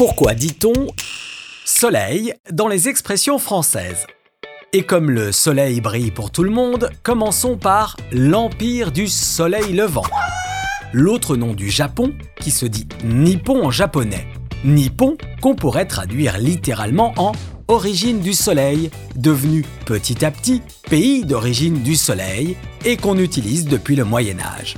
Pourquoi dit-on soleil dans les expressions françaises? Et comme le soleil brille pour tout le monde, commençons par l'empire du soleil levant. L'autre nom du Japon, qui se dit Nippon en japonais. Nippon qu'on pourrait traduire littéralement en origine du soleil, devenu petit à petit pays d'origine du soleil et qu'on utilise depuis le Moyen Âge.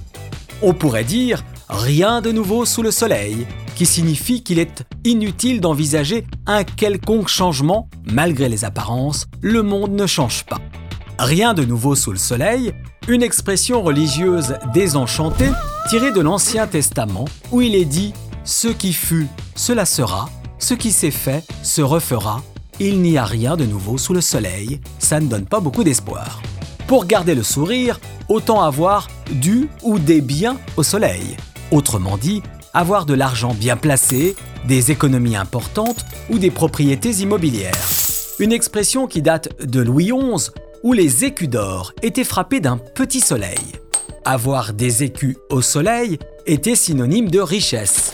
On pourrait dire rien de nouveau sous le soleil, qui signifie qu'il est inutile d'envisager un quelconque changement, malgré les apparences, le monde ne change pas. Rien de nouveau sous le soleil, une expression religieuse désenchantée tirée de l'Ancien Testament où il est dit ⁇ Ce qui fut, cela sera, ce qui s'est fait, se refera, il n'y a rien de nouveau sous le soleil, ça ne donne pas beaucoup d'espoir. Pour garder le sourire, autant avoir du ou des biens au soleil. Autrement dit, avoir de l'argent bien placé, des économies importantes ou des propriétés immobilières. Une expression qui date de Louis XI, où les écus d'or étaient frappés d'un petit soleil. Avoir des écus au soleil était synonyme de richesse.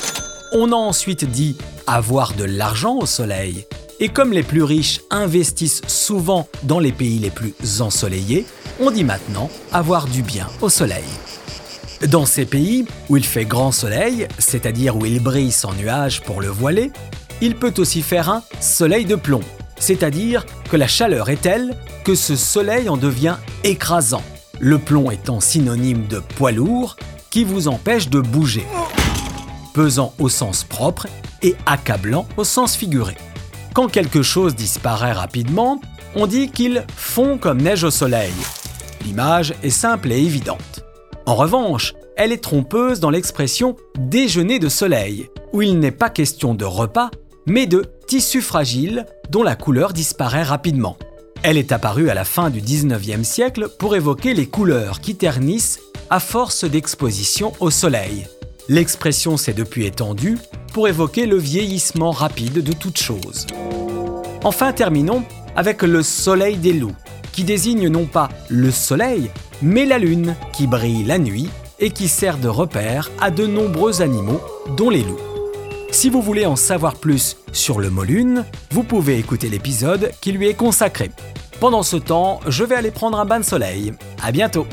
On a ensuite dit avoir de l'argent au soleil, et comme les plus riches investissent souvent dans les pays les plus ensoleillés, on dit maintenant avoir du bien au soleil. Dans ces pays où il fait grand soleil, c'est-à-dire où il brille sans nuages pour le voiler, il peut aussi faire un soleil de plomb, c'est-à-dire que la chaleur est telle que ce soleil en devient écrasant, le plomb étant synonyme de poids lourd qui vous empêche de bouger, pesant au sens propre et accablant au sens figuré. Quand quelque chose disparaît rapidement, on dit qu'il fond comme neige au soleil. L'image est simple et évidente. En revanche, elle est trompeuse dans l'expression déjeuner de soleil, où il n'est pas question de repas, mais de tissu fragile dont la couleur disparaît rapidement. Elle est apparue à la fin du 19e siècle pour évoquer les couleurs qui ternissent à force d'exposition au soleil. L'expression s'est depuis étendue pour évoquer le vieillissement rapide de toute chose. Enfin, terminons avec le soleil des loups, qui désigne non pas le soleil, mais la lune, qui brille la nuit et qui sert de repère à de nombreux animaux, dont les loups. Si vous voulez en savoir plus sur le mot lune, vous pouvez écouter l'épisode qui lui est consacré. Pendant ce temps, je vais aller prendre un bain de soleil. À bientôt!